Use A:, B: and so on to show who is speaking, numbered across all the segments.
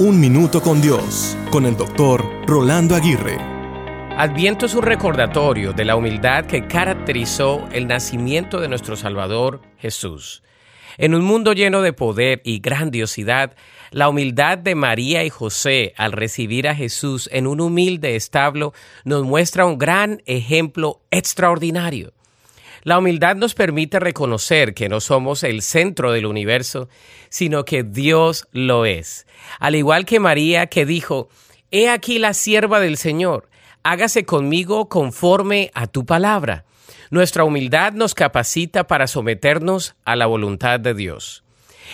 A: Un Minuto con Dios, con el doctor Rolando Aguirre.
B: Adviento es un recordatorio de la humildad que caracterizó el nacimiento de nuestro Salvador Jesús. En un mundo lleno de poder y grandiosidad, la humildad de María y José al recibir a Jesús en un humilde establo nos muestra un gran ejemplo extraordinario. La humildad nos permite reconocer que no somos el centro del universo, sino que Dios lo es. Al igual que María que dijo, He aquí la sierva del Señor, hágase conmigo conforme a tu palabra. Nuestra humildad nos capacita para someternos a la voluntad de Dios.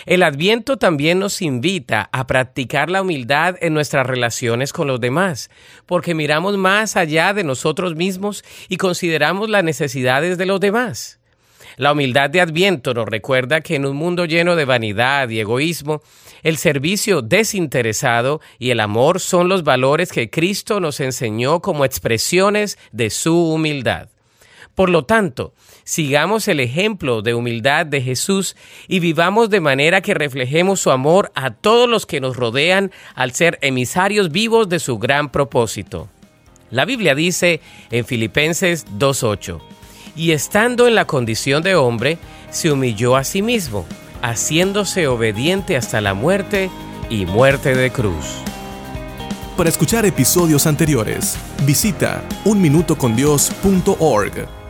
B: El adviento también nos invita a practicar la humildad en nuestras relaciones con los demás, porque miramos más allá de nosotros mismos y consideramos las necesidades de los demás. La humildad de Adviento nos recuerda que en un mundo lleno de vanidad y egoísmo, el servicio desinteresado y el amor son los valores que Cristo nos enseñó como expresiones de su humildad. Por lo tanto, sigamos el ejemplo de humildad de Jesús y vivamos de manera que reflejemos su amor a todos los que nos rodean al ser emisarios vivos de su gran propósito. La Biblia dice en Filipenses 2.8, y estando en la condición de hombre, se humilló a sí mismo, haciéndose obediente hasta la muerte y muerte de cruz.
A: Para escuchar episodios anteriores, visita unminutocondios.org.